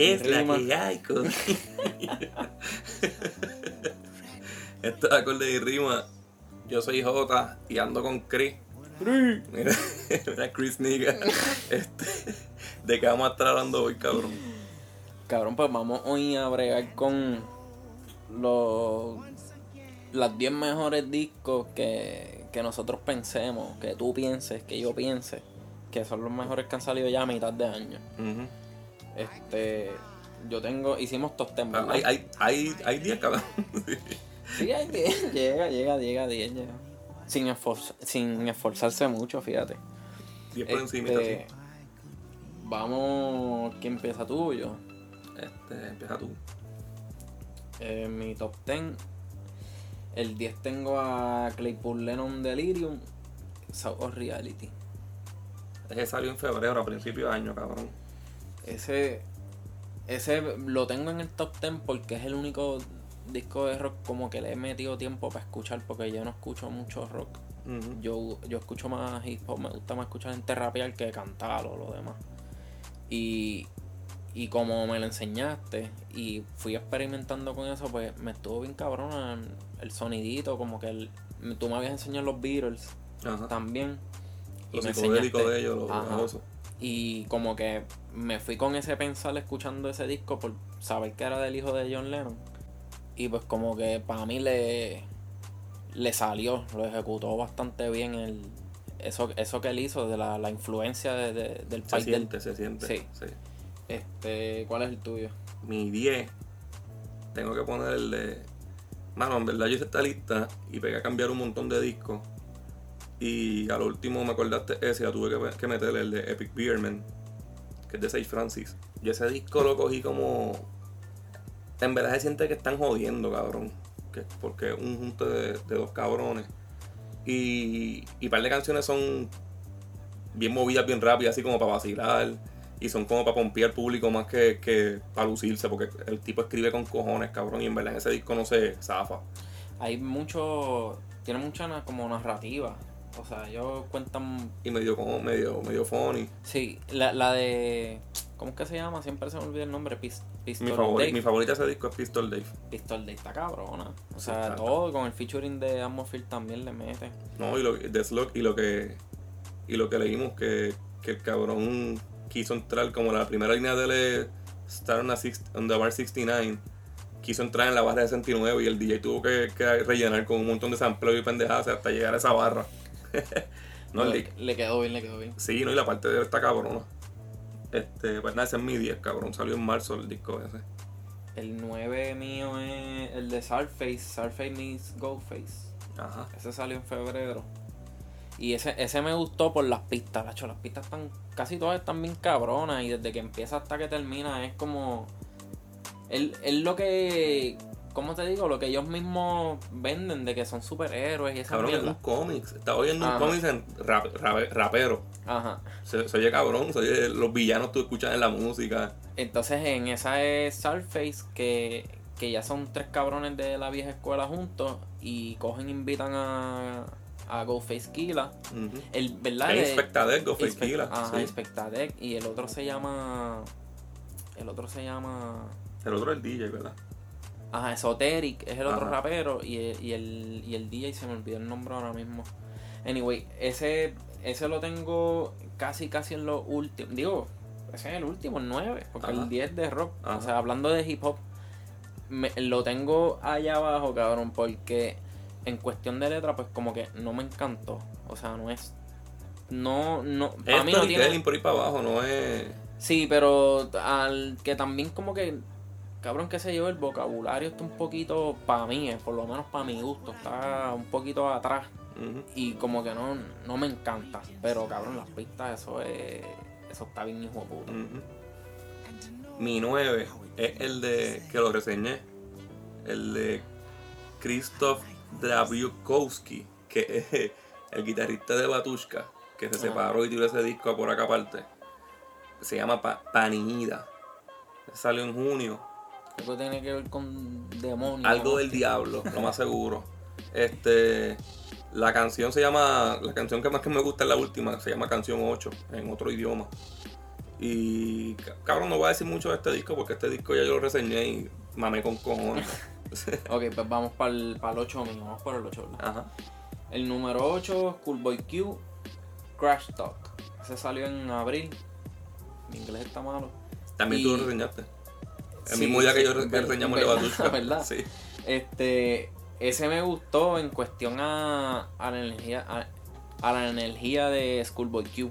pasando? Esto es acorde ¿Qué y es la rima. que hay con... Esto es acorde y rima. Yo soy Jota y ando con Chris. Mira, mira Chris Nigga. Este, ¿De qué vamos a estar hablando hoy, cabrón? Cabrón, pues vamos hoy a bregar con los las 10 mejores discos que, que nosotros pensemos, que tú pienses, que yo piense, que son los mejores que han salido ya a mitad de año. Ujú. Este, yo tengo, hicimos top 10. Ah, Hay, hay, hay, hay 10, cabrón. Sí, hay 10, llega, llega, llega, 10 llega. Sin, esforz- sin esforzarse mucho, fíjate. 10 por encima, Este, vamos, ¿quién empieza tú o yo? Este, empieza tú. Eh, mi top 10. El 10 tengo a Claypool Lennon Delirium, South of Reality. Ese salió en febrero, a principio de año, cabrón. Ese, ese lo tengo en el top 10 porque es el único disco de rock como que le he metido tiempo para escuchar porque yo no escucho mucho rock. Yo, yo escucho más hip hop, me gusta más escuchar gente rapear que cantar o lo demás. Y, y como me lo enseñaste y fui experimentando con eso, pues me estuvo bien cabrón el sonidito, como que el, tú me habías enseñado los Beatles Ajá. también. Me enseñaste- de ellos, Ajá. Y como que me fui con ese pensar escuchando ese disco por saber que era del hijo de John Lennon. Y pues como que para mí le, le salió, lo ejecutó bastante bien el, eso, eso que él hizo, de la, la influencia de- de- del Se país del... siente, se siente. Sí. sí. Este, ¿Cuál es el tuyo? Mi 10, tengo que poner el de. Mano, en verdad yo hice esta lista y pegué a cambiar un montón de discos. Y al último me acordaste ese, ya tuve que, meterle el de Epic Beerman, que es de Sage Francis. Yo ese disco lo cogí como. En verdad se siente que están jodiendo, cabrón. Que, porque es un junto de, dos cabrones. Y, y un par de canciones son bien movidas, bien rápidas, así como para vacilar. Y son como para pompear al público más que, que para lucirse, porque el tipo escribe con cojones, cabrón. Y en verdad en ese disco no se zafa. Hay mucho... Tiene mucha como narrativa. O sea, ellos cuentan... Y medio como medio, medio funny. Sí, la, la de... ¿Cómo es que se llama? Siempre se me olvida el nombre. Pis- Pistol Mi, favori- Dave. mi favorita de ese disco es Pistol Dave. Pistol Day está cabrona. O Sí, sea, todo con el featuring de Atmosphere también le mete. No, y lo, de Slug, y lo que y lo que leímos que, que el cabrón quiso entrar como la primera línea de Star on, on the Bar 69 quiso entrar en la barra de 69 y el DJ tuvo que, que rellenar con un montón de samples y pendejadas hasta llegar a esa barra no, le, le quedó bien, le quedó bien. sí, no, y la parte de él está cabrona este, pues nada, ese es mi 10, cabrón, salió en marzo el disco ese El 9 mío es el de Sarface, Sarface meets Ghostface. ajá, Ese salió en febrero. Y ese, ese me gustó por las pistas, lacho. Las pistas están, casi todas están bien cabronas. Y desde que empieza hasta que termina es como. Es es lo que. ¿Cómo te digo? Lo que ellos mismos venden de que son superhéroes y esa cabrón, es un mierda. cómics, estaba oyendo un cómics en rap, rap- rapero Ajá. Se, se oye cabrón, se oye los villanos tú escuchas en la música. Entonces en esa es Sarface que, que ya son tres cabrones de la vieja escuela juntos y cogen e invitan a, a Ghostface Killa. Ujú. El, ¿verdad? De- Inspectadec, Inspect- Killa, Ajá, sí. Inspectadec. Y el otro se llama. El otro se llama. El otro es el DJ, ¿verdad? Ajá, Esoteric es el otro Ajá. rapero. Y el, y, el, y el DJ se me olvidó el nombre ahora mismo. Anyway, ese, ese lo tengo casi, casi en lo último. Digo, ese es el último, el 9. Porque Ajá. el 10 de rock. Ajá. O sea, hablando de hip hop, me- lo tengo allá abajo, cabrón. Porque en cuestión de letra, pues como que no me encantó. O sea, no es. No, no. Es Para mí no tiene. por ahí para abajo, no es. Sí, pero al que también como que, cabrón, que se yo, el vocabulario está un poquito, para mí, eh, por lo menos para mi gusto, está un poquito atrás y como que no, no me encanta. Pero cabrón, las pistas, eso es, eso está bien hijo de puta. Mi 9 es el de. que lo reseñé. El de Krzysztof Drabiukowski, que es el guitarrista de Batushka, que se separó y tiró ese disco por acá aparte. Se llama Pa- Panida. Salió en junio. Eso tiene que ver con demonios. Algo del diablo, lo más seguro. Este, la canción se llama, la canción que más que me gusta es la última, se llama Canción 8, en otro idioma. Y cabrón, no voy a decir mucho de este disco porque este disco ya yo lo reseñé y mamé con cojones. ok, pues vamos para el, 8 mío, vamos para el 8, ¿verdad? Ajá. El número 8, Schoolboy Q, Crash Talk. Ese salió en abril. Mi inglés está malo. También tú lo reseñaste. El mismo día que yo reseñamos el. ¿verdad? Sí. Este, ese me gustó en cuestión a, a la energía a, la energía de Schoolboy Q.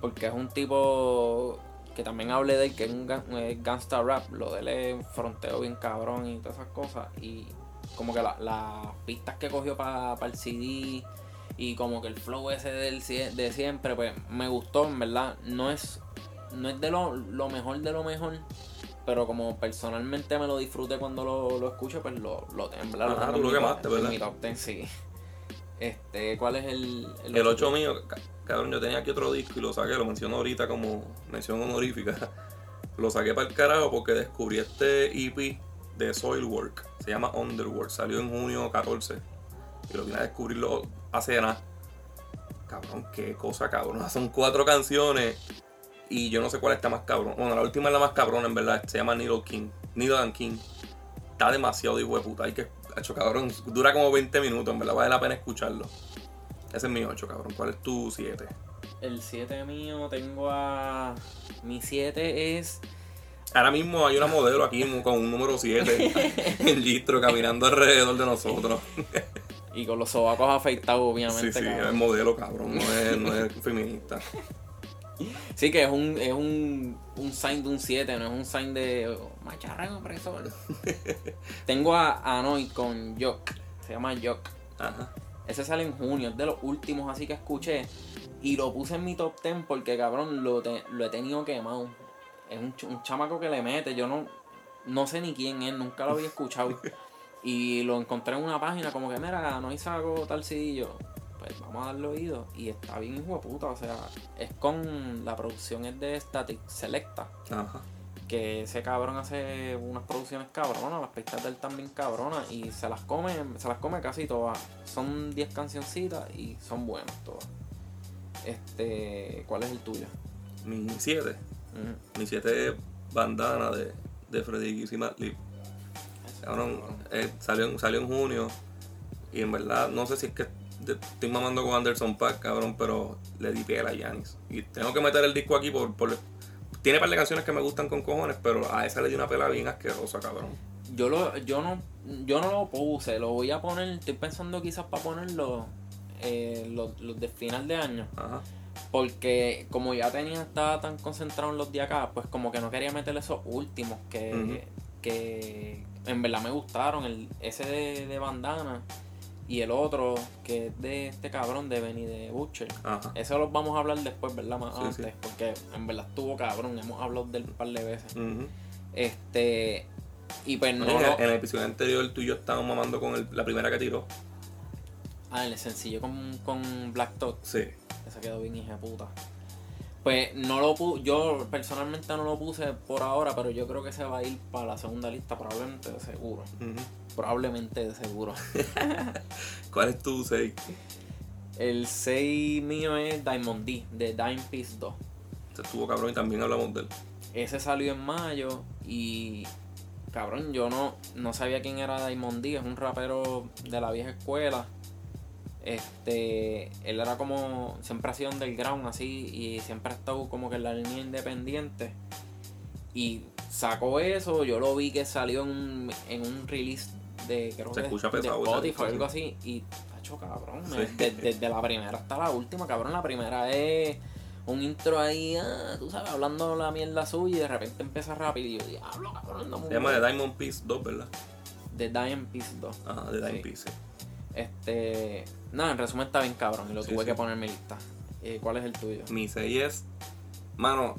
Porque es un tipo que también hablé de él, que es un gangsta rap. Lo de él es fronteo bien cabrón y todas esas cosas. Y como que las pistas que cogió para el CD y como que el flow ese del, de siempre, pues me gustó, en verdad. No es, no es de lo, lo mejor de lo mejor, pero como personalmente me lo disfrute cuando lo, lo escucho, pues lo, lo tembla. Ajá, tú lo quemaste, ¿verdad? Mi top sí. Este, ¿cuál es el...? El 8 mío, cabrón, yo tenía aquí otro disco y lo saqué, lo menciono ahorita como mención honorífica. Lo saqué para el carajo porque descubrí este EP de Soilwork. Se llama Underworld. Salió en junio 14. Y lo vine a descubrirlo hace nada. Cabrón, qué cosa cabrón. Son cuatro canciones y yo no sé cuál está más cabrón. Bueno, la última es la más cabrón, en verdad. Se llama Needle King. Needle and King. Está demasiado de puta. Hay que. Hecho, cabrón. Dura como 20 minutos, en verdad. Vale la pena escucharlo. Ese es mi 8, cabrón. ¿Cuál es tu 7? El 7 mío tengo a. Mi 7 es. Ahora mismo hay una modelo aquí con un número 7 en listro caminando alrededor de nosotros. y con los sobacos afeitados, obviamente. Sí, sí, es modelo, cabrón. No es, no es feminista. Sí, que es un, es un, un sign de un 7, no es un sign de oh, macharrán opresor. Tengo a Anoy con Jock, se llama Jock. Ajá. Ese sale en junio, es de los últimos así que escuché. Y lo puse en mi top 10 porque cabrón lo, lo he tenido quemado. Es un, un, chamaco que le mete, yo no, no sé ni quién es, nunca lo había escuchado. y lo encontré en una página como que, mira, Anoy saco tal yo pues vamos a darle oído. Y está bien hijo de puta, o sea, es con. La producción es de Static Selecta. Ajá. Que ese cabrón hace unas producciones cabronas, las pistas de él también cabronas. Y se las come, se las come casi todas. Son 10 cancioncitas y son buenas todas. Este. ¿Cuál es el tuyo? Mi 7. Mi 7 bandana de, de Freddy y Cabrón, eh, salió, salió en junio. Y en verdad, no sé si es que estoy mamando con Anderson Pack, cabrón, pero le di piel a Yanis. Y tengo que meter el disco aquí por, por tiene par de canciones que me gustan con cojones, pero a esa le di una pela bien asquerosa, cabrón. Yo lo, yo no, yo no lo puse, lo voy a poner, estoy pensando quizás para ponerlo eh, los, de final de año. Ajá. Porque como ya tenía, estaba tan concentrado en los de acá, pues como que no quería meter esos últimos que, que en verdad me gustaron. El, ese de, de bandana y el otro, que es de este cabrón de Benny de Butcher. Eso lo vamos a hablar después, ¿verdad? Más antes, porque en verdad estuvo cabrón. Hemos hablado del un par de veces. Este. Y pues no. En, el, episodio anterior, tú y yo estábamos mamando con la primera que tiró. Ah, el sencillo con, con Black Tot. Sí. Esa quedó bien hija puta. Pues no lo puse, yo personalmente no lo puse por ahora, pero yo creo que se va a ir para la segunda lista, probablemente seguro. Probablemente de seguro. ¿Cuál es tu 6? El 6 mío es Diamond D, de Dime Piece 2. Este estuvo cabrón y también hablamos de él. Ese salió en mayo y cabrón, yo no, no sabía quién era Diamond D, es un rapero de la vieja escuela este, él era como, siempre ha sido underground así y siempre ha estado como que en la línea independiente. Y sacó eso, yo lo vi que salió en un, en un release de, creo que de Spotify o algo así. Y, hecho cabrón, desde, la primera hasta la última, cabrón, la primera es un intro ahí, ah, tú sabes, hablando la mierda suya y de repente empieza rápido y yo, diablo, cabrón, Se llama The Diamond Piece 2, ¿verdad? The Diamond Piece 2. Ajá, The Diamond Piece, Este, Nada, en resumen está bien cabrón y lo tuve que poner en mi lista. Eh, ¿Cuál es el tuyo? Mi 6 es. Mano,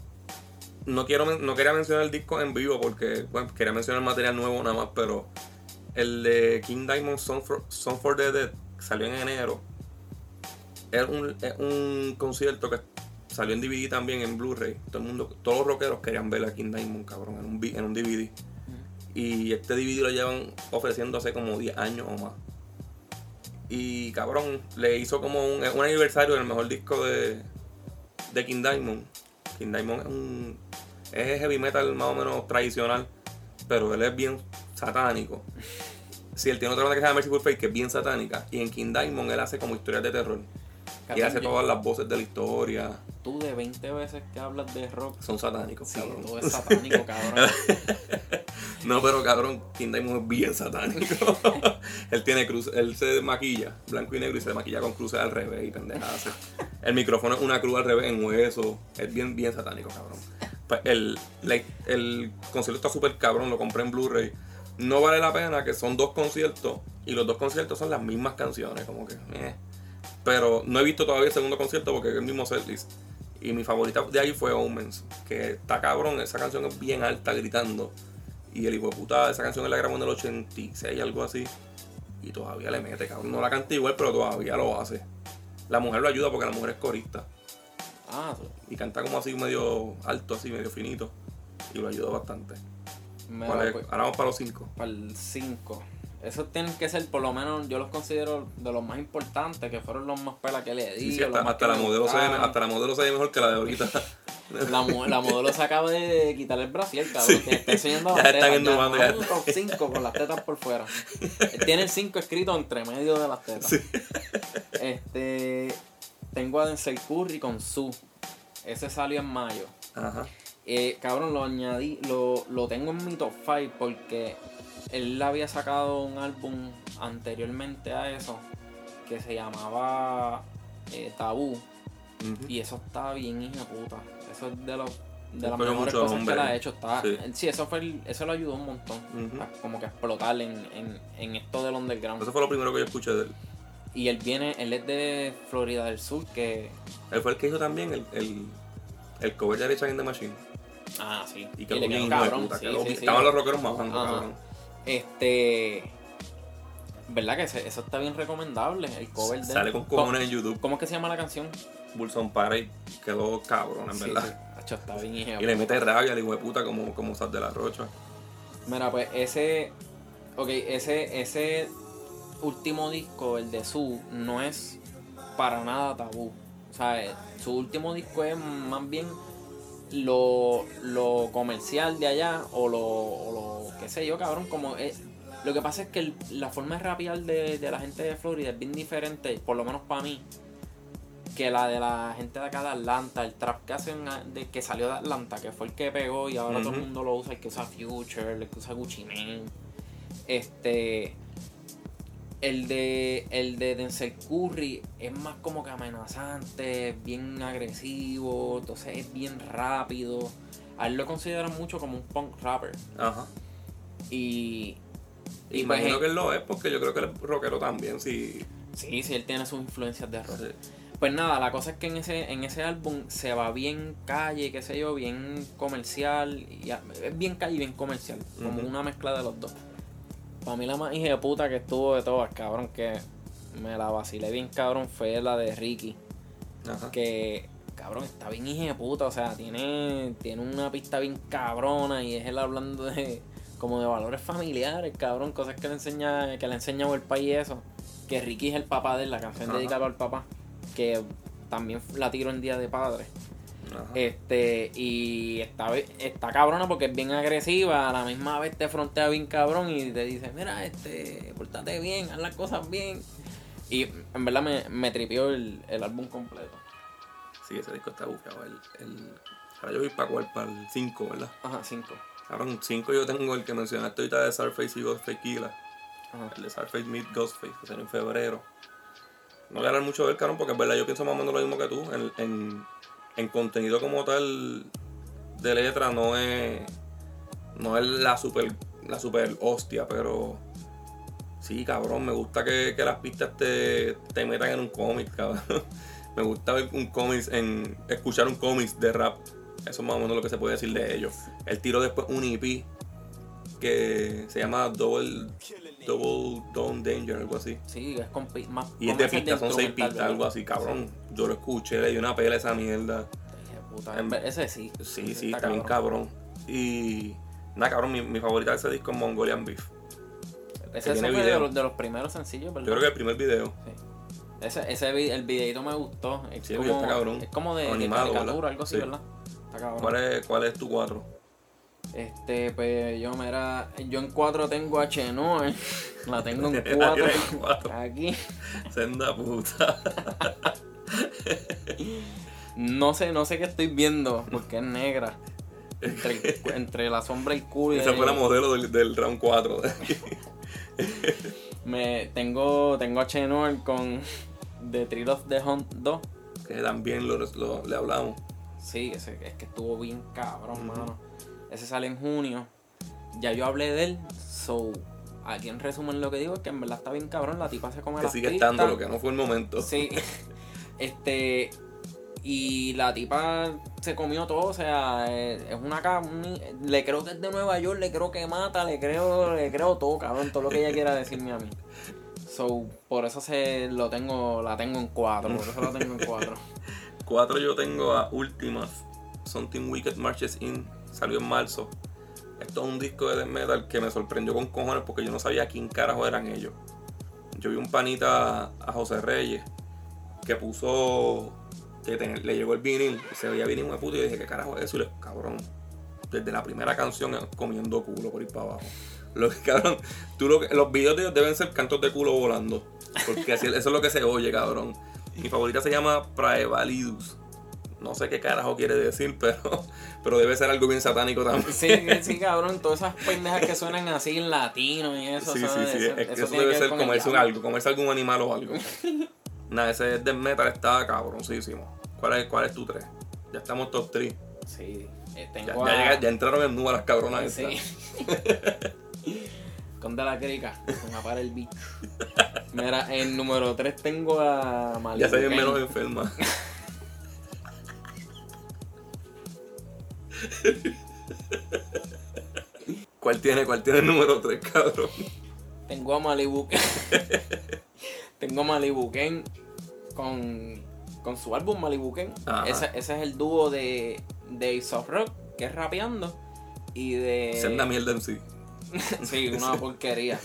no quiero no quería mencionar el disco en vivo porque bueno, quería mencionar el material nuevo nada más, pero el de King Diamond Song for, Song for the Dead salió en enero. Es un, un concierto que salió en DVD también en Blu-ray. Todo el mundo, todos los rockeros querían ver a King Diamond, cabrón, en un, en un DVD. Y este DVD lo llevan ofreciendo hace como 10 años o más. Y cabrón, le hizo como un, un aniversario del mejor disco de, de King Diamond. King Diamond es un. Es heavy metal más o menos tradicional, pero él es bien satánico. Sí, él tiene otra banda que se llama Merciful Fate que es bien satánica. Y en King Diamond él hace como historias de terror. Y él hace todas las voces de la historia. Tú de 20 veces que hablas de rock, Son satánicos, sí, cabrón. todo es satánico, cabrón. No, pero cabrón, King Diamond es bien satánico. él tiene cruz, él se maquilla blanco y negro y se maquilla con cruces al revés y pendejadas. El micrófono es una cruz al revés en hueso. Es bien, bien satánico, cabrón. Pues el, la- el concierto está súper cabrón, lo compré en Blu-ray. No vale la pena que son dos conciertos y los dos conciertos son las mismas canciones, como que. eh. Pero no he visto todavía el segundo concierto porque es el mismo setlist. Y mi favorita de ahí fue Omens, que está cabrón, esa canción es bien alta gritando. Y el hijo de puta, esa canción la grabó en el 86, algo así. Y todavía le mete, cabrón. No la canta igual, pero todavía lo hace. La mujer lo ayuda porque la mujer es corista. Ah. Y canta como así medio alto, así medio finito. Y lo ayuda bastante. Pues, Ahora vamos para los 5. para el 5. Esos tienen que ser, por lo menos, yo los considero de los más importantes, que fueron los más pelas que le di. Sí, hasta, la modelo se hasta la modelo se ve mejor que la de ahorita. La, mo- la modelo se acaba de quitar el brasier, cabrón. Sí. Que está enseñando Ya las están tetas. ya. ya. no es un top 5 con las tetas por fuera. Tiene el 5 escrito entre medio de las tetas. Este. Tengo a Denzel Curry con Su. Ese salió en mayo. Ajá. Eh, cabrón, lo añadí, lo, lo tengo en mi top 5 porque él había sacado un álbum anteriormente a eso que se llamaba eh, Tabú y eso está bien hija puta. Eso es de los de las mejores mucho cosas que él ha hecho. Está, Sí. sí. eso fue el- eso lo ayudó un montón. A como que explotar en, en, en esto del underground. Eso fue lo primero que yo escuché de él. Y él viene, él es de Florida del Sur, que. Él fue el que hizo también el, el, el cover de Rage Against the Machine. Ah, sí. Y Y quedó le bien quedó cabrón. puta, sí, quedó sí. Estaban los rockeros mamando, Ajá. cabrón. Este. ¿Verdad que ese- eso está bien recomendable? El cover de. Sale con cojones en YouTube. ¿Cómo es que se llama la canción? Bulson Parade quedó cabrón, en verdad. sí. Hacho, está bien hija Y le mete rabia al hijo de puta como, como Sal de la Rocha. Mira, pues ese. Ok, ese, ese último disco, el de Su, no es para nada tabú. O sea, eh, su último disco es más bien lo, lo comercial de allá o lo, o lo qué sé yo, cabrón, como es. Lo que pasa es que el- la forma de rapear de, de la gente de Florida es bien diferente, por lo menos para mí, que la de la gente de acá de Atlanta, el trap que hacen a- de, que salió de Atlanta, que fue el que pegó y ahora todo el mundo lo usa, el que usa Future, el que usa Gucci Mane. Este el de el de Denzel Curry es más como que amenazante, bien agresivo, entonces es bien rápido. A él lo consideran mucho como un punk rapper. Ajá. Y, Imagino que él lo es porque yo creo que él es rockero también, sí. sí, sí, él tiene sus influencias de rock. Sí. Pues nada, la cosa es que en ese, en ese álbum se va bien calle, qué sé yo, bien comercial. Y es bien calle y bien comercial. Como una mezcla de los dos. Para mí la más hija de puta que estuvo de todas, cabrón, que me la vacilé bien cabrón, fue la de Ricky. Ajá. Que, cabrón, está bien hija de puta. O sea, tiene, tiene una pista bien cabrona y es él hablando de como de valores familiares, cabrón. Cosas que le enseña, que le ha enseñado el país y eso. Que Ricky es el papá de él, la canción Ajá. dedicada al papá. Que también la tiro en Día de Padre. Ajá. Este, y está, está cabrona porque es bien agresiva, a la misma vez te frontea bien cabrón y te dice, mira, este, pórtate bien, haz las cosas bien. Y en verdad me, me tripió el, el álbum completo. Sí, ese disco está bufado. El, el... Ahora yo voy para cuál, para el 5, ¿verdad? Ajá, cinco. Ahora en 5 yo tengo el que mencionaste ahorita de Surface y Ghostface Killa. Ajá. El de Surface Meet Ghostface, que salió en febrero. No voy a hablar mucho de él, porque es verdad, yo pienso más o menos lo mismo que tú. En, en, en contenido como tal de letra no es. No es la super, la super hostia, pero. Sí, cabrón, me gusta que, que las pistas te, te metan en un cómic, cabrón. me gusta ver un cómic en. escuchar un cómic de rap. Eso es más o menos lo que se puede decir de ellos. Él tiró después un EP que se llama Double, Double Down Danger, algo así. Sí, es con más. Y es de pistas, son seis pistas, algo así, cabrón. Yo lo escuché, le di una pela a esa mierda. Puta, En- Ese sí. Sí, ese sí, está bien cabrón. Y nada, cabrón, mi, mi favorita de ese disco es Mongolian Beef. Ese, fue de video. los, de los primeros sencillos, ¿verdad? Yo creo que el primer video. Sí. Ese, ese el videito me gustó. Es Sí, como, está cabrón. Es como de, de Animado, caricatura, ¿verdad? algo así, Sí. ¿verdad? Está cabrón. ¿Cuál es, cuál es tu 4? Este, pues yo, mira, yo en 4 tengo a Chenoa. La tengo en La 4. tienes en cuatro. Aquí. Senda puta. No sé, no sé qué estoy viendo, porque es negra. Entre, entre la sombra y el culo. Esa fue la el- modelo del, del round 4. me, tengo, tengo a Chenoa con The Thrill of the Hunt 2. que también lo, lo- le hablamos. Sí, ese, es que estuvo bien cabrón, mano. Ese sale en junio. Ya yo hablé de él. So, aquí en resumen lo que digo es que en verdad está bien cabrón. La tipa se come Que las sigue pistas. estando, lo que no fue el momento. Sí. Este. Y la tipa se comió todo, o sea, eh, es una le creo que es de Nueva York, le creo que mata, le creo, le creo todo, cabrón, todo lo que ella quiera decirme a mí. So, por eso se lo tengo, la tengo en cuatro, por eso la tengo en cuatro. 4 yo tengo a Ultimas. Something Wicked Marches In. Salió en marzo. Esto es un disco de death metal que me sorprendió con cojones porque yo no sabía quién carajo eran ellos. Yo vi un panita a José Reyes que puso que ten- le llegó el vinil se veía vinil de puto y dije, ¿qué carajo es eso? Y le cabrón, desde la primera canción eh, comiendo culo por ir para abajo. Lo que, cabrón, tú lo los videos de ellos deben ser cantos de culo volando. Porque así, eso es lo que se oye, cabrón. Mi favorita se llama Praevalidus. No sé qué carajo quiere decir, pero, pero debe ser algo bien satánico también. Sí, sí, cabrón, todas esas pendejas que suenan así en latino y eso. Sí, eso- sí, sí. eso- es que eso debe ser comerse algo, comerse algún animal o algo. Nada, ese death metal está cabroncísimo. ¿Cuál es, cuál es tu 3? Ya estamos top 3. Sí, eh, Ya, tengo ya a- llega- ya entraron en nube las cabronas Sí. estas. Con de la crica, con a para el bicho. Mira, en número 3 tengo a Malibu. Ya se ven menos enfermas. ¿Cuál tiene, cuál tiene el número 3, cabrón? Tengo a Malibu. tengo a Malibu con, con su álbum Malibu. Ajá. Ese, ese es el dúo de, de Ace of Rock, que es rapeando. Y de. Senda mierda en sí. sí, una porquería.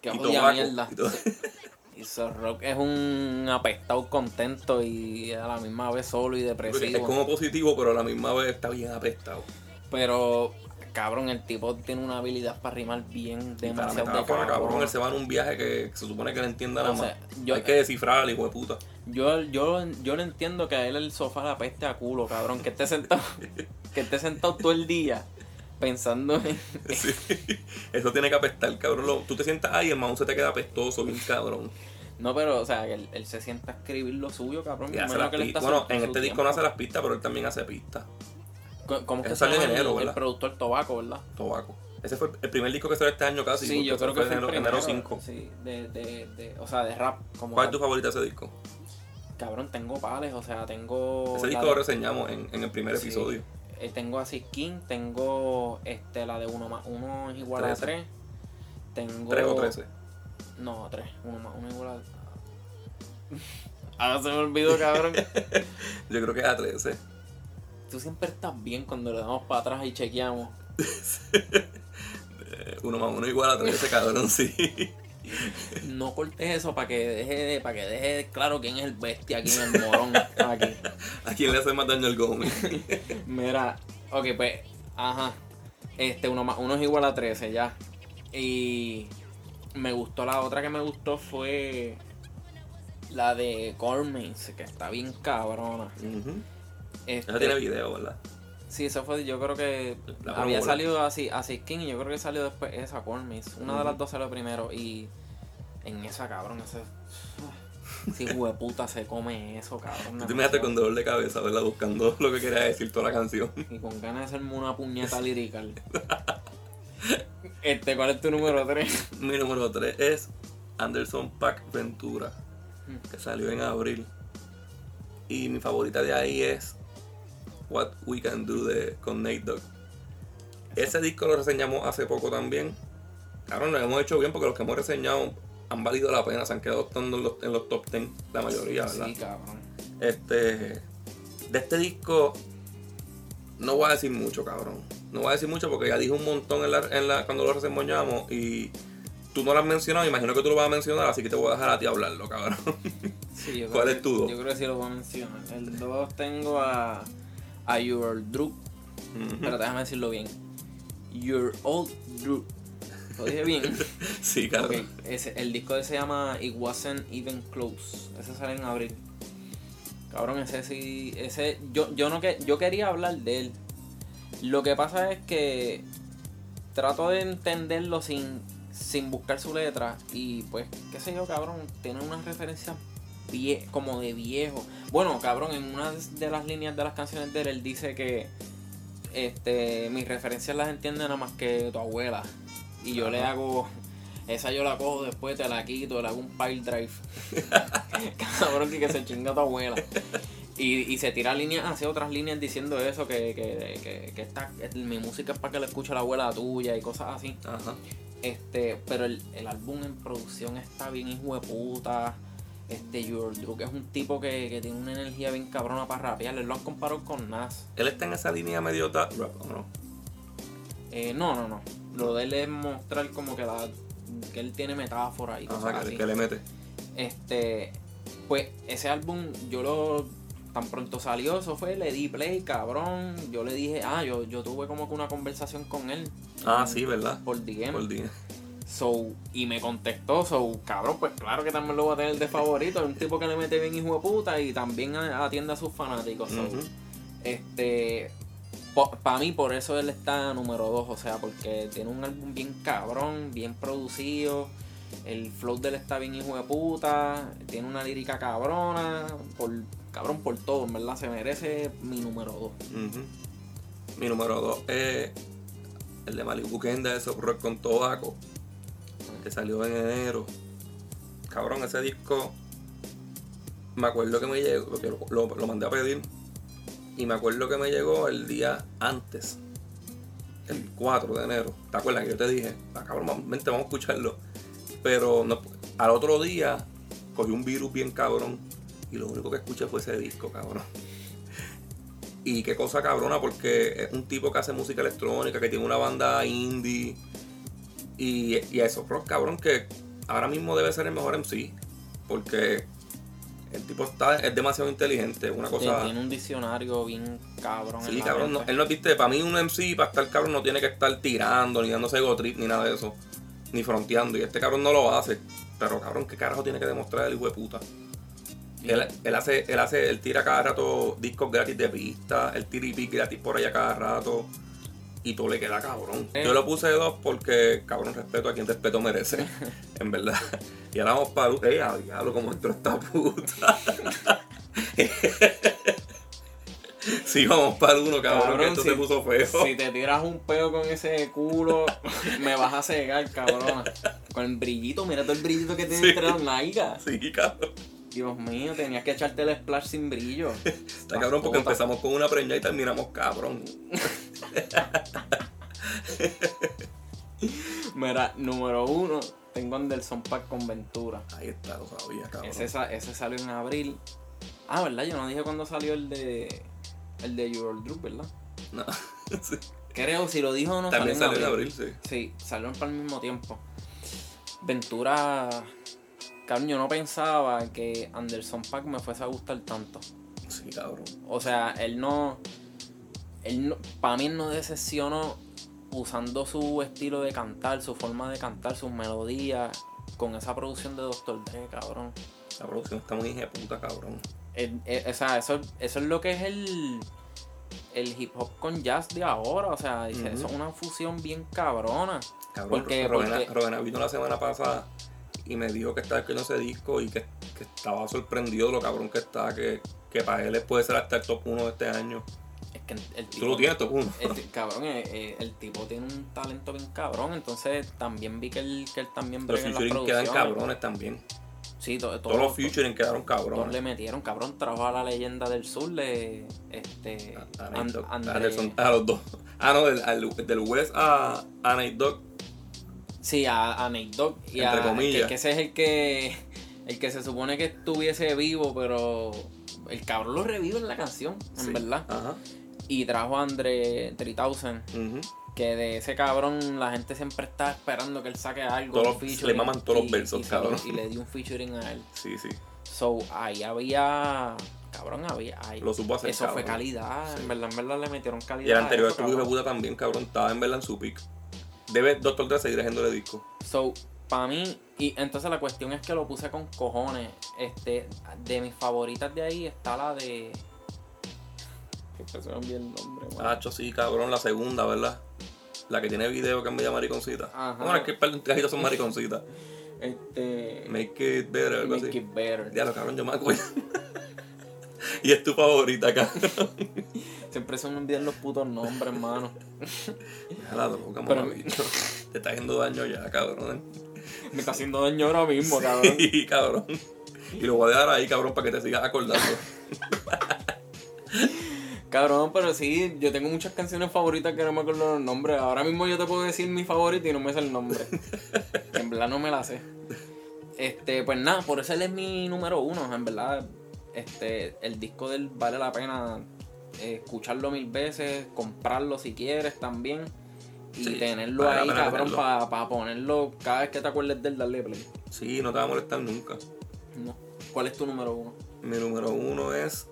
Que jodida mierda. Y Rock es un apestado contento y a la misma vez solo y depresivo. Es como positivo, pero a la misma vez está bien apestado. Pero, cabrón, el tipo tiene una habilidad para rimar bien Y para demasiado de cabrón, cabrón. él se va en un viaje que se supone que no entienda nada más. yo- Hay que descifrar al hijo de puta. Yo, yo, yo le entiendo que a él el sofá la peste a culo, cabrón. Que esté sentado, que esté sentado todo el día pensando en. Sí. Eso tiene que apestar, cabrón. Tú te sientas ahí y el mouse se te queda apestoso, bien cabrón. No, pero, o sea, que él, él se sienta a escribir lo suyo, cabrón. Y hace las que pistas. Bueno, en este disco no hace las pistas, pero él también hace pistas. ¿Cómo es que llama en enero, el, el ¿verdad? productor Tobaco, verdad? Tobaco. Ese fue el primer disco que salió este año casi. Sí, yo creo que fue el enero, enero 5. Sí, de, de, de, o sea, de rap. Como ¿Cuál es tu favorita de ese disco? Cabrón, tengo pales, o sea, tengo. Ese disco de- lo reseñamos en, en el primer Sí. episodio. Eh, tengo a King, tengo este, la de 1 más 1 es igual a Trece. 3. Tengo. 3 o 13. No, 3. 1 más 1 igual a. Ahora se me olvidó, cabrón. Yo creo que es a 13. Tú siempre estás bien cuando le damos para atrás y chequeamos. Eh, Uno más uno igual a 13, cabrón, sí. No cortes eso para que deje para que deje claro quién es el bestia aquí en el morón. Aquí. ¿A quién le hace más daño el Gómez? Mira, ok, pues, ajá. Este, uno más uno es igual a 13 ya. Y me gustó, la otra que me gustó fue la de Cormace, que está bien cabrona. Este, Esa tiene video, ¿verdad? Sí, eso fue, yo creo que había salido así, así King y yo creo que salió después esa Cormace. Una de las dos salió primero y en esa cabrón, ese... Si puta se come eso, cabrón. Tú te demasiado. con dolor de cabeza, ¿verdad? Buscando lo que quería decir toda la canción. Y con ganas de hacerme una puñeta lirical. Este, ¿cuál es tu número 3? Mi número 3 es Anderson Pack Ventura, que salió en abril. Y mi favorita de ahí es What We Can Do de, con Nate Dogg. Ese disco lo reseñamos hace poco también. Claro, lo hemos hecho bien porque los que hemos reseñado han valido la pena, se han quedado estando en los, en los top 10, la mayoría, ¿verdad? Sí, cabrón. Este. De este disco. No voy a decir mucho, cabrón. No voy a decir mucho porque ya dije un montón en la, en la, cuando lo reseñamos y tú no lo has mencionado. Imagino que tú lo vas a mencionar, así que te voy a dejar a ti hablarlo, cabrón. Sí, yo ¿Cuál creo es tu dos? Yo creo que sí lo voy a mencionar. El 2 tengo a, a Your Droop. Pero déjame decirlo bien. Your Old Droop. ¿Lo dije bien? sí, claro. Ok, ese, el disco de se llama It Wasn't Even Close. Ese sale en abril. Cabrón, ese sí. Ese, yo, yo, no que, yo quería hablar de él. Lo que pasa es que trato de entenderlo sin, sin buscar su letra. Y pues, qué sé yo, cabrón, tiene unas referencias vie como de viejo. Bueno, cabrón, en una de las líneas de las canciones de él, él dice que este mis referencias las entiende nada más que tu abuela. Y yo le hago. Esa yo la cojo después, te la quito, le hago un pile drive. cabrón, que, que se chinga tu abuela. Y, y, se tira líneas hacia otras líneas diciendo eso, que, que, que, que esta, mi música es para que le escuche la abuela tuya y cosas así. Ajá. Este, pero el, el álbum en producción está bien hijo de puta. Este, Your Druk es un tipo que, que, tiene una energía bien cabrona para rapear. Lo han comparado con Nas. ¿Él está en esa línea medio rap o no? Eh, no, no, no. Lo de él es mostrar como que la que él tiene metáfora y cosas Ajá, así. que le mete. Este, pues ese álbum yo lo tan pronto salió, eso fue, le di play, cabrón. Yo le dije, ah, yo, yo tuve como que una conversación con él. Ah, sí, ¿verdad? Por DM. Por DM. So, y me contestó, so, cabrón, pues claro que también lo voy a tener de favorito. Es un tipo que le mete bien hijo de puta y también atiende a sus fanáticos. So, Uh -huh. Este, para mí por eso él está número 2, o sea, porque tiene un álbum bien cabrón, bien producido. El flow de él está bien hijo de puta, tiene una lírica cabrona, por cabrón por todo, en verdad se merece mi número 2. Uh -huh. Mi número 2 es el de Malibu Kenda de Rock con Tobacco, que salió en enero. Cabrón, ese disco me acuerdo que me llegó, lo, lo, mandé a pedir y me acuerdo que me llegó el día antes, el 4 de enero. ¿Te acuerdas que yo te dije, ah, cabrón, vente, vamos a escucharlo? Pero al otro día cogí un virus bien cabrón y lo único que escuché fue ese disco, cabrón. Y qué cosa cabrona, porque es un tipo que hace música electrónica, que tiene una banda indie. Y, y esos rock, cabrón, que ahora mismo debe ser el mejor MC. Porque el tipo está, es demasiado inteligente, una cosa... Tiene un diccionario bien cabrón. Sí, cabrón, no, él no viste, para mí un MC, para estar cabrón, no tiene que estar tirando, ni dándose go trip, ni nada de eso. Ni fronteando, y este cabrón no lo hace. Pero cabrón, ¿qué carajo tiene que demostrar el hijo de puta? Él, él, hace, él hace, él tira cada rato discos gratis de pista, él tira IP gratis por allá cada rato. Y todo le queda cabrón. Eh. Yo lo puse dos porque, cabrón, respeto a quien respeto merece. en verdad. Y ahora vamos para. ¡Eh, a diablo! ¿Cómo entró esta puta? sí, vamos para uno, cabrón, cabrón que esto si, se puso feo. Si te tiras un peo con ese culo, me vas a cegar, cabrón. Con el brillito, mira todo el brillito que tiene Sí. entre las nalgas. Sí, cabrón. Dios mío, tenías que echarte el splash sin brillo. Está cabrón porque empezamos con una preña y terminamos cabrón. Mira, número uno, tengo Anderson Pack con Ventura. Ahí está, lo sabía, cabrón. Ese, ese salió en abril. Ah, ¿verdad? Yo no dije cuándo salió el de. El de Your Droop, ¿verdad? No. sí. Creo, si lo dijo o no También salió salió en abril, sí. Sí, salieron para el mismo tiempo. Ventura. Cabrón, yo no pensaba que Anderson Pack me fuese a gustar tanto. Sí, cabrón. O sea, él no. Él no, para mí él no decepcionó usando su estilo de cantar, su forma de cantar, sus melodías, con esa producción de Dr. Dre, cabrón. La producción está muy puta, cabrón. El- el- o sea, eso, eso es lo que es el, el hip hop con jazz de ahora. O sea, eso es una fusión bien cabrona. Cabrón, Porque- Rowena, porque- vino la semana pasada y me dijo que estaba escuchando ese disco y que, que estaba sorprendido de lo cabrón que está, que, que para él puede ser hasta el top 1 de este año. Es que el tipo, Tú lo tienes top 1. el ti- cabrón, eh, eh, el tipo tiene un talento bien cabrón. Entonces también vi que él, que él también las featuring quedan cabrones también. Sí, to- Todos los todos- featuring quedaron todos cabrones. le metieron, cabrón. Trajo a la leyenda del sur de este A- a And- Anderson, a los dos. Ah, no, del, al- del West a, a Nate Dogg. Sí, a, a Nate Dogg. Y Entre a, comillas. Que, que ese es el que. El que se supone que estuviese vivo, pero. El cabrón lo revive en la canción, en Sí. verdad. Ajá. Y trajo a Andre 3000, ujú. Que de ese cabrón la gente siempre está esperando que él saque algo. Todos los- le maman todos los versos, y cabrón. Y le dio un featuring a él. Sí, sí. So, ahí había. Cabrón, había. ahí- Lo supo hacer, eso fue calidad. Sí. En verdad, en verdad le metieron calidad. Y el anterior estuvo de puta también, cabrón. Estaba en verdad en su pick. Debe Doctor Dre seguir haciéndole disco. So, para mí, y entonces la cuestión es que lo puse con cojones. Este, de mis favoritas de ahí está la de. Me olvida el nombre, sí, cabrón. La segunda, ¿verdad? La que tiene video que es media mariconcita. Ajá. Bueno, es que el son mariconcitas. Este. Make it better, algo Make así. it better. Diablo, cabrón, yo me acuerdo. y es tu favorita, cabrón. Siempre se me olvidan los putos nombres, hermano. La droga, Pero-. Te está haciendo daño ya, cabrón. Me está haciendo daño ahora mismo, cabrón. Sí, cabrón. Y lo voy a dejar ahí, cabrón, para que te sigas acordando. Cabrón, pero sí, yo tengo muchas canciones favoritas que no me acuerdo los nombres. Ahora mismo yo te puedo decir mi favorita y no me sé el nombre. En verdad no me la sé. Este, pues nada, por eso él es mi número uno. En verdad, este, el disco de él vale la pena escucharlo mil veces, comprarlo si quieres también. Y Sí, tenerlo ahí, cabrón, tenerlo. para ponerlo cada vez que te acuerdes de él, darle play. Sí, no te va a molestar nunca. No. ¿Cuál es tu número uno? Mi número uno es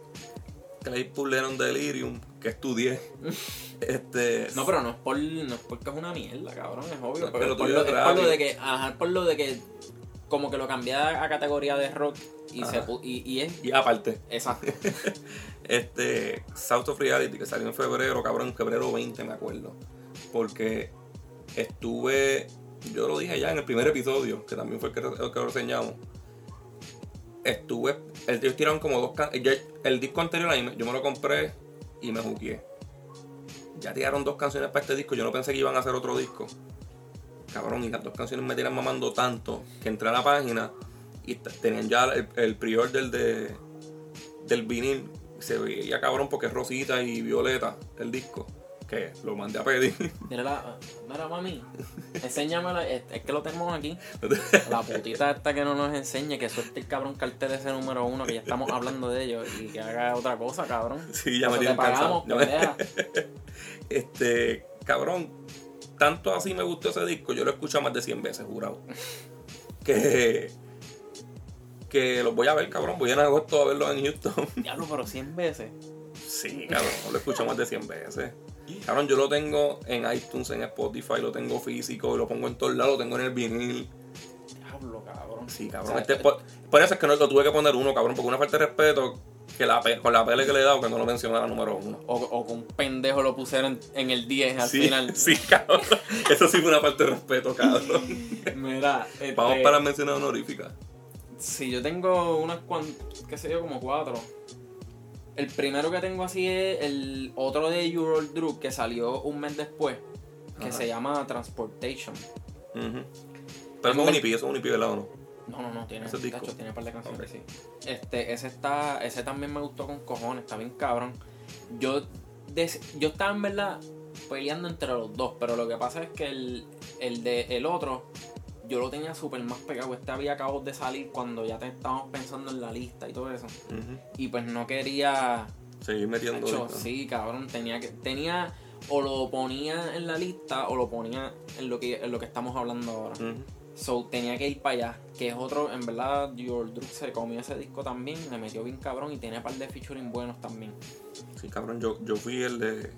Claypool Lennon Delirium, que estudié. este. No, pero no es por, no es porque es una mierda, cabrón, es obvio. No, pero es por, lo, es por lo de que, ajá, por lo de que como que lo cambié a, categoría de rock y Ajá. se y, y es Y aparte, exacto. este South of Reality, que salió en febrero, cabrón, en febrero 20, me acuerdo. Porque estuve, yo lo dije ya en el primer episodio, que también fue el que, el que lo reseñamos. Estuve, el ellos tiraron como dos can- ya El disco anterior ahí me- yo me lo compré y me juqué. Ya tiraron dos canciones para este disco, yo no pensé que iban a hacer otro disco. Cabrón, y las dos canciones me tiran mamando tanto que entré a la página y tenían ya el, el pre-order de, del vinil. Se veía cabrón porque es rosita y violeta el disco. Que lo mandé a pedir. Mira la, mira mami, enséñamela, es, es que lo tenemos aquí. La putita esta que no nos enseñe, que suelte el cabrón cartel ese número uno, que ya estamos hablando de ello, y que haga otra cosa, cabrón. sí, ya me Eso tienen pagamos, Ya me-. Este, cabrón, tanto así me gustó ese disco, yo lo he escuchado más de 100 veces, jurado. Que, que los voy a ver, cabrón, voy en agosto a verlos en Houston. Diablo, pero 100 veces. Sí, cabrón, lo he escuchado más de 100 veces. Cabrón, yo lo tengo en iTunes, en Spotify, lo tengo físico, lo pongo en todos lados, lo tengo en el vinil. Diablo, cabrón. Sí, O cabrón. sea, este, por, por eso es que no lo tuve que poner uno, cabrón, porque una falta de respeto que la, con la pele que le he dado que no lo mencioné la número uno. O, o con un pendejo lo pusieron en, el 10 al sí, final. sí, cabrón. Eso sí fue una falta de respeto, cabrón. Mira, este, Vamos para las menciones honoríficas. Si yo tengo unas cuantas, qué sé yo, como cuatro. El primero que tengo así es el otro de Eurodrug que salió un mes después, que Ajá. se llama Transportation. Pero es un IP, eso es un IP, ¿verdad o no? No, no, no, tiene, tacho, tiene un par de canciones, Ok. sí. Este, ese está, ese también me gustó con cojones, está bien cabrón. Yo, des- yo estaba en verdad peleando entre los dos, pero lo que pasa es que el, el de el otro, yo lo tenía súper más pegado. Este había acabado de salir cuando ya te estábamos pensando en la lista y todo eso. Y pues no quería. Seguir metiendo. Tacho, sí, cabrón, tenía que. Tenía. O lo ponía en la lista o lo ponía en lo que, en lo que estamos hablando ahora. So tenía que ir para allá. Que es otro, en verdad, Your Drug se comió ese disco también. Me metió bien cabrón y tiene un par de featuring buenos también. Sí, cabrón, yo, yo fui el de.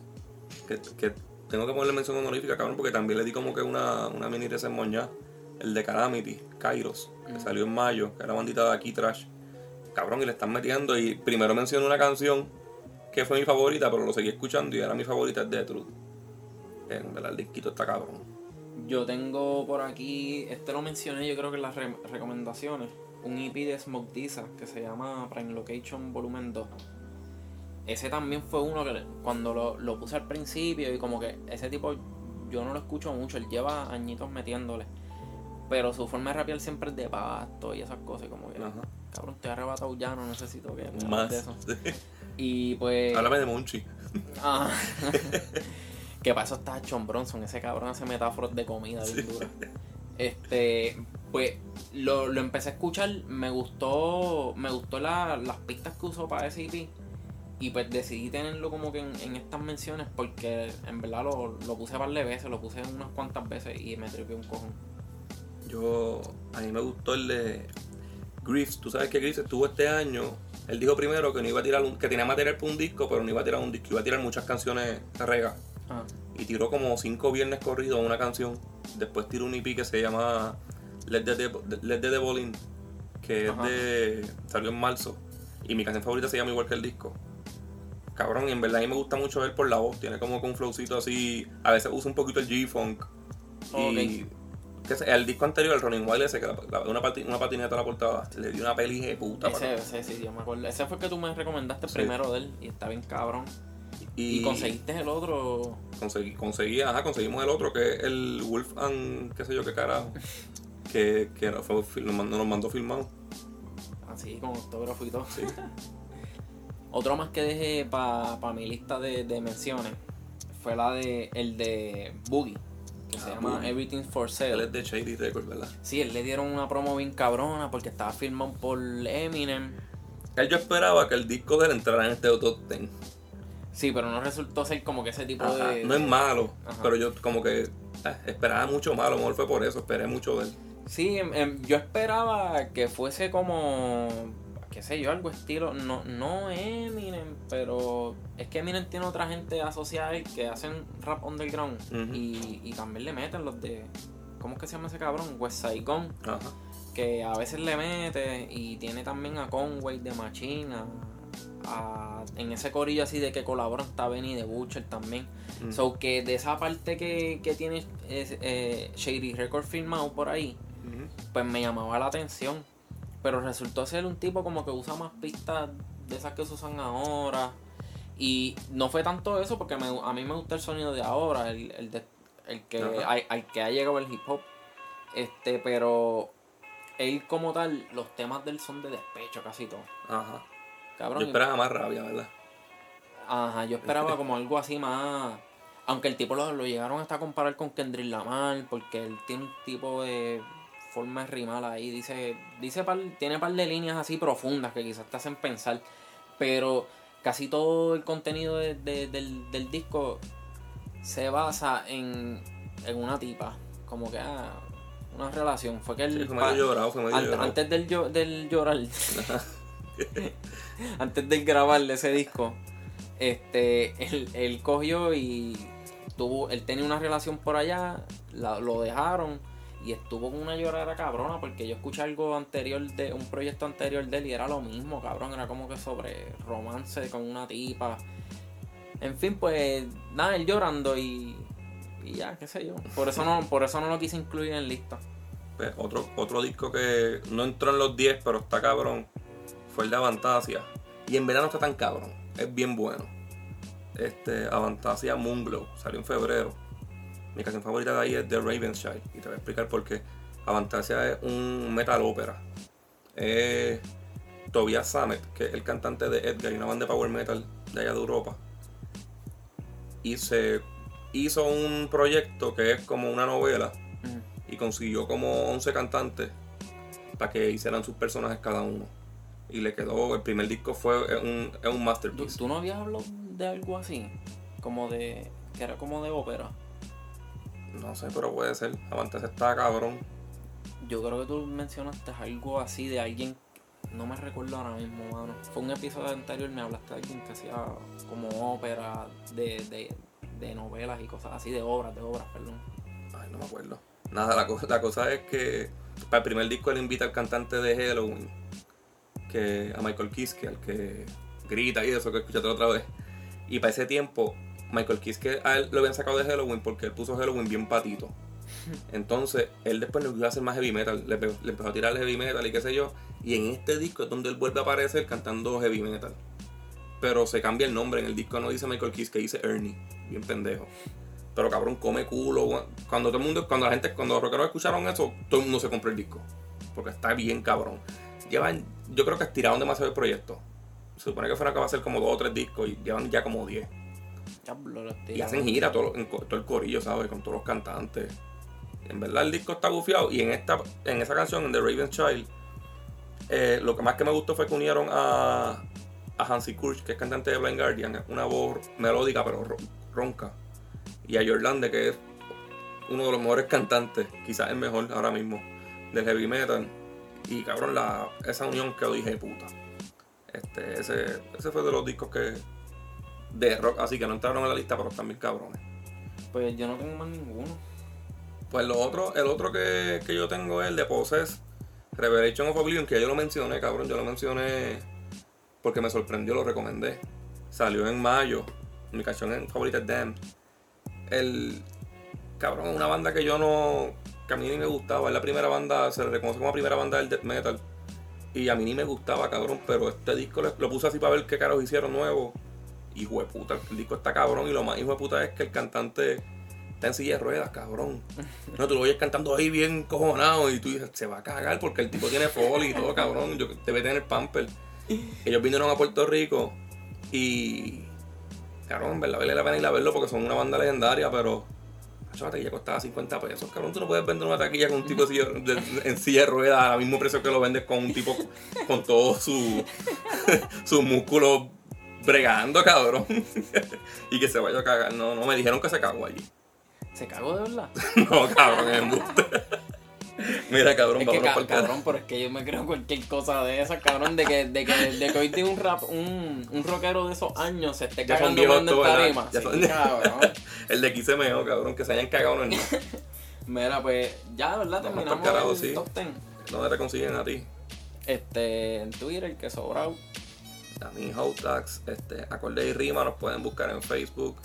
Que, que tengo que ponerle mención honorífica, cabrón, porque también le di como que una, una mini resemoña. El de Calamity, Kairos, que Mm. salió en mayo, que era bandita de aquí trash. Cabrón, y le están metiendo. Y primero mencioné una canción que fue mi favorita, pero lo seguí escuchando y era mi favorita, es The Truth. En verdad, el disquito está cabrón. Yo tengo por aquí, este lo mencioné yo creo que en las re- recomendaciones, un EP de Smoke Disa que se llama Prime Location Volumen 2. Ese también fue uno que cuando lo, lo puse al principio y como que ese tipo yo no lo escucho mucho, él lleva añitos metiéndole. Pero su forma de rapear siempre es de pasto y esas cosas como que, Ajá. cabrón, estoy arrebatado ya, no necesito que me Más. de eso. Y pues... Háblame de Monchi. Ah. que para eso está John Bronson, ese cabrón hace metáforas de comida bien dura. Este, pues lo, lo empecé a escuchar, me gustó, me gustó la- las pistas que usó para ese EP. Y pues decidí tenerlo como que en, en estas menciones porque en verdad lo, lo puse par de veces, lo puse unas cuantas veces y me tripió un cojón. Yo, a mí me gustó el de Griffs. Tú sabes que Griffs estuvo este año. Él dijo primero que no iba a tirar un, que tenía material para un disco, pero no iba a tirar un disco, iba a tirar muchas canciones rega. Ah, Y tiró como cinco viernes corridos una canción. Después tiró un EP que se llama Let the, Devil- Let the Devil In, que Ajá. es de. salió en marzo. Y mi canción favorita se llama igual que el disco. Cabrón, y en verdad a mí me gusta mucho él por la voz. Tiene como un flowcito así. A veces usa un poquito el G-Funk. Y. el disco anterior, el Running Wild, ese que la- la- una, pati- una patineta a la portada, le dio una peli de puta. ese, mano. ese sí, yo me acuerdo. Ese fue el que tú me recomendaste Sí. primero de él y está bien cabrón. Y, Y, conseguiste el otro. Conseguí, conseguí, ajá, conseguimos el otro, que es el Wolf and qué sé yo qué carajo. Que, que no fue, nos mandó, nos mandó filmado. Así, con autógrafo y todo. Sí. Otro más que dejé para mi lista de, de menciones fue la de el de Boogie, que se Ah, llama Boogie. Everything for Él Sale. es de Shady Records, ¿verdad? Sí, él le dieron una promo bien cabrona porque estaba firmado por Eminem. Él yo esperaba que el disco de él entrara en este top 10. Sí, pero no resultó ser como que ese tipo Ajá, de. No es malo, Ajá. pero yo como que eh, esperaba mucho malo, a lo mejor fue por eso, esperé mucho de él. Sí, em- em, yo esperaba que fuese como. qué sé yo, algo estilo. No, no Eminem, pero es que Eminem tiene otra gente asociada a él que hacen rap underground. Ujú. y, y también le meten los de. ¿Cómo es que se llama ese cabrón? West Gun. Ajá. Que a veces le mete. Y tiene también a Conway de Machine. A, a- en ese corillo así de que colaboran está Benny de Butcher también. Mm. So que de esa parte que, que tiene es, eh, Shady Record firmado por ahí pues me llamaba la atención. Pero resultó ser un tipo como que usa más pistas de esas que se usan ahora. Y no fue tanto eso porque me- a mí me gusta el sonido de ahora, el, el, de- el que, al que ha llegado el hip hop. Este, pero él como tal, los temas del son de despecho casi todo. Ajá. Cabrón. Yo esperaba más rabia, ¿verdad? Ajá, yo esperaba como algo así más. Aunque el tipo lo, lo llegaron hasta a comparar con Kendrick Lamar, porque él tiene un tipo de forma de rimar ahí. Dice, dice par- tiene par de líneas así profundas que quizás te hacen pensar. Pero casi todo el contenido de- de- del, del disco se basa en, en una tipa. Como que ah, una relación. Fue que él. Sí, fue pa- medio llorado, fue medio an- llorado. antes del, del llorar. antes de grabarle ese disco, este, él, cogió y tuvo, él tenía una relación por allá, lo dejaron y estuvo con una llorada cabrona porque yo escuché algo anterior de un proyecto anterior de él y era lo mismo, cabrón, era como que sobre romance con una tipa. En fin, pues nada, él llorando y, y ya, qué sé yo. Por eso no, por eso no lo quise incluir en lista. Pues, otro, otro disco que no entró en los 10, pero está cabrón, fue el de Avantasia. Y en verdad no está tan cabrón, es bien bueno. Este, Avantasia Moonglow, salió en febrero. Mi canción favorita de ahí es The Ravenschild, y te voy a explicar por qué. Avantasia es un metal ópera. Es Tobias Sammet, que es el cantante de Edgar y una banda de power metal de allá de Europa. Y se hizo un proyecto que es como una novela y consiguió como 11 cantantes para que hicieran sus personajes cada uno. Y le quedó, el primer disco fue es un, un ¿Tú, masterpiece. tú no habías hablado de algo así? Como de. que era como de ópera. No sé, pero puede ser. Avantes está cabrón. Yo creo que tú mencionaste algo así de alguien. No me recuerdo ahora mismo, mano. Fue un episodio anterior, me hablaste de alguien que hacía como ópera, de, de, de novelas y cosas así, de obras, de obras, perdón. Ay, no me acuerdo. Nada, la, la cosa es que para el primer disco él invita al cantante de Halloween, que a Michael Kiske, al que grita y eso que escuchaste la otra vez. Y para ese tiempo, Michael Kiske a él lo habían sacado de Halloween porque él puso Halloween bien patito. Entonces, él después no iba a hacer más heavy metal, le, pe- le empezó a tirar heavy metal y qué sé yo. Y en este disco es donde él vuelve a aparecer cantando heavy metal. Pero se cambia el nombre, en el disco no dice Michael Kiske, dice Ernie, bien pendejo. Pero cabrón, come culo. Cuando todo el mundo, cuando la gente, cuando los rockeros escucharon eso, todo el mundo se compró el disco. Porque está bien cabrón. Llevan, yo creo que estiraron demasiado el proyecto. Se supone que fueron que va a ser como dos o tres discos y llevan ya como 10. Diablo, lo estoy Y hacen gira todo, en todo el corillo, ¿sabes? Con todos los cantantes. En verdad el disco está bufiado. Y en esta en esa canción, en The Raven's Child, eh, lo que más que me gustó fue que unieron a, a Hansi Kurch, que es cantante de Blind Guardian, una voz melódica pero ronca. Y a Jorlande, que es uno de los mejores cantantes, quizás el mejor ahora mismo, del heavy metal. Y cabrón, la, esa unión quedó dije puta. Este, ese, ese fue de los discos que. de rock, así que no entraron en la lista, pero también cabrones. Pues yo no tengo más ninguno. Pues lo otro, el otro que, que yo tengo es el de Poses, Revelation of Oblivion, que yo lo mencioné, cabrón, yo lo mencioné porque me sorprendió, lo recomendé. Salió en mayo, mi canción favorita es Damn. El cabrón, una banda que yo no, que a mí ni me gustaba, es la primera banda, se le reconoce como la primera banda del death metal. Y a mí ni me gustaba, cabrón, pero este disco lo, puse así para ver qué caros hicieron nuevo. Hijo de puta, el disco está cabrón y lo más hijo de puta es que el cantante está en silla de ruedas, cabrón. No, tú lo oyes cantando ahí bien cojonado y tú dices, se va a cagar porque el tipo tiene foley y todo, cabrón. Yo, debe tener pamper. Ellos vinieron a Puerto Rico y. Cabrón, en verdad vale la pena ir a verlo porque son una banda legendaria, pero. La taquilla costaba 50 pesos, cabrón. Tú no puedes vender una taquilla con un tipo en silla de ruedas al mismo precio que lo vendes con un tipo con todos sus su músculos bregando, cabrón. y que se vaya a cagar. No, no, me dijeron que se cagó allí. ¿Se cagó de verdad? no, cabrón, es embuste. Mira, cabrón, es que, ca cabrón, pero es que yo me creo cualquier cosa de esas, cabrón, de que, de que, de que hoy tiene un rap, un, un rockero de esos años se esté cagando cuando en tarima. Sí, cabrón. el de XMO, cabrón, que se hayan cagado en el Mira, pues ya, ¿verdad? Terminamos carajo, el sí. top 10. ¿Dónde te consiguen a ti? Este, en Twitter, que sobrado. A mí, Hotax, este, acorde y rima, nos pueden buscar en Facebook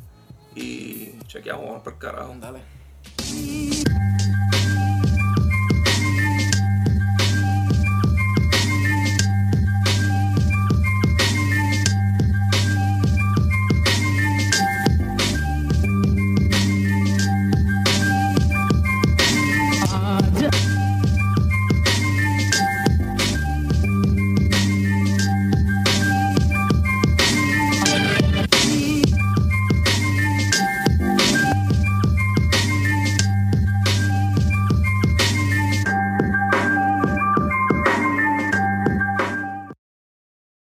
y chequeamos por carajo. Dale.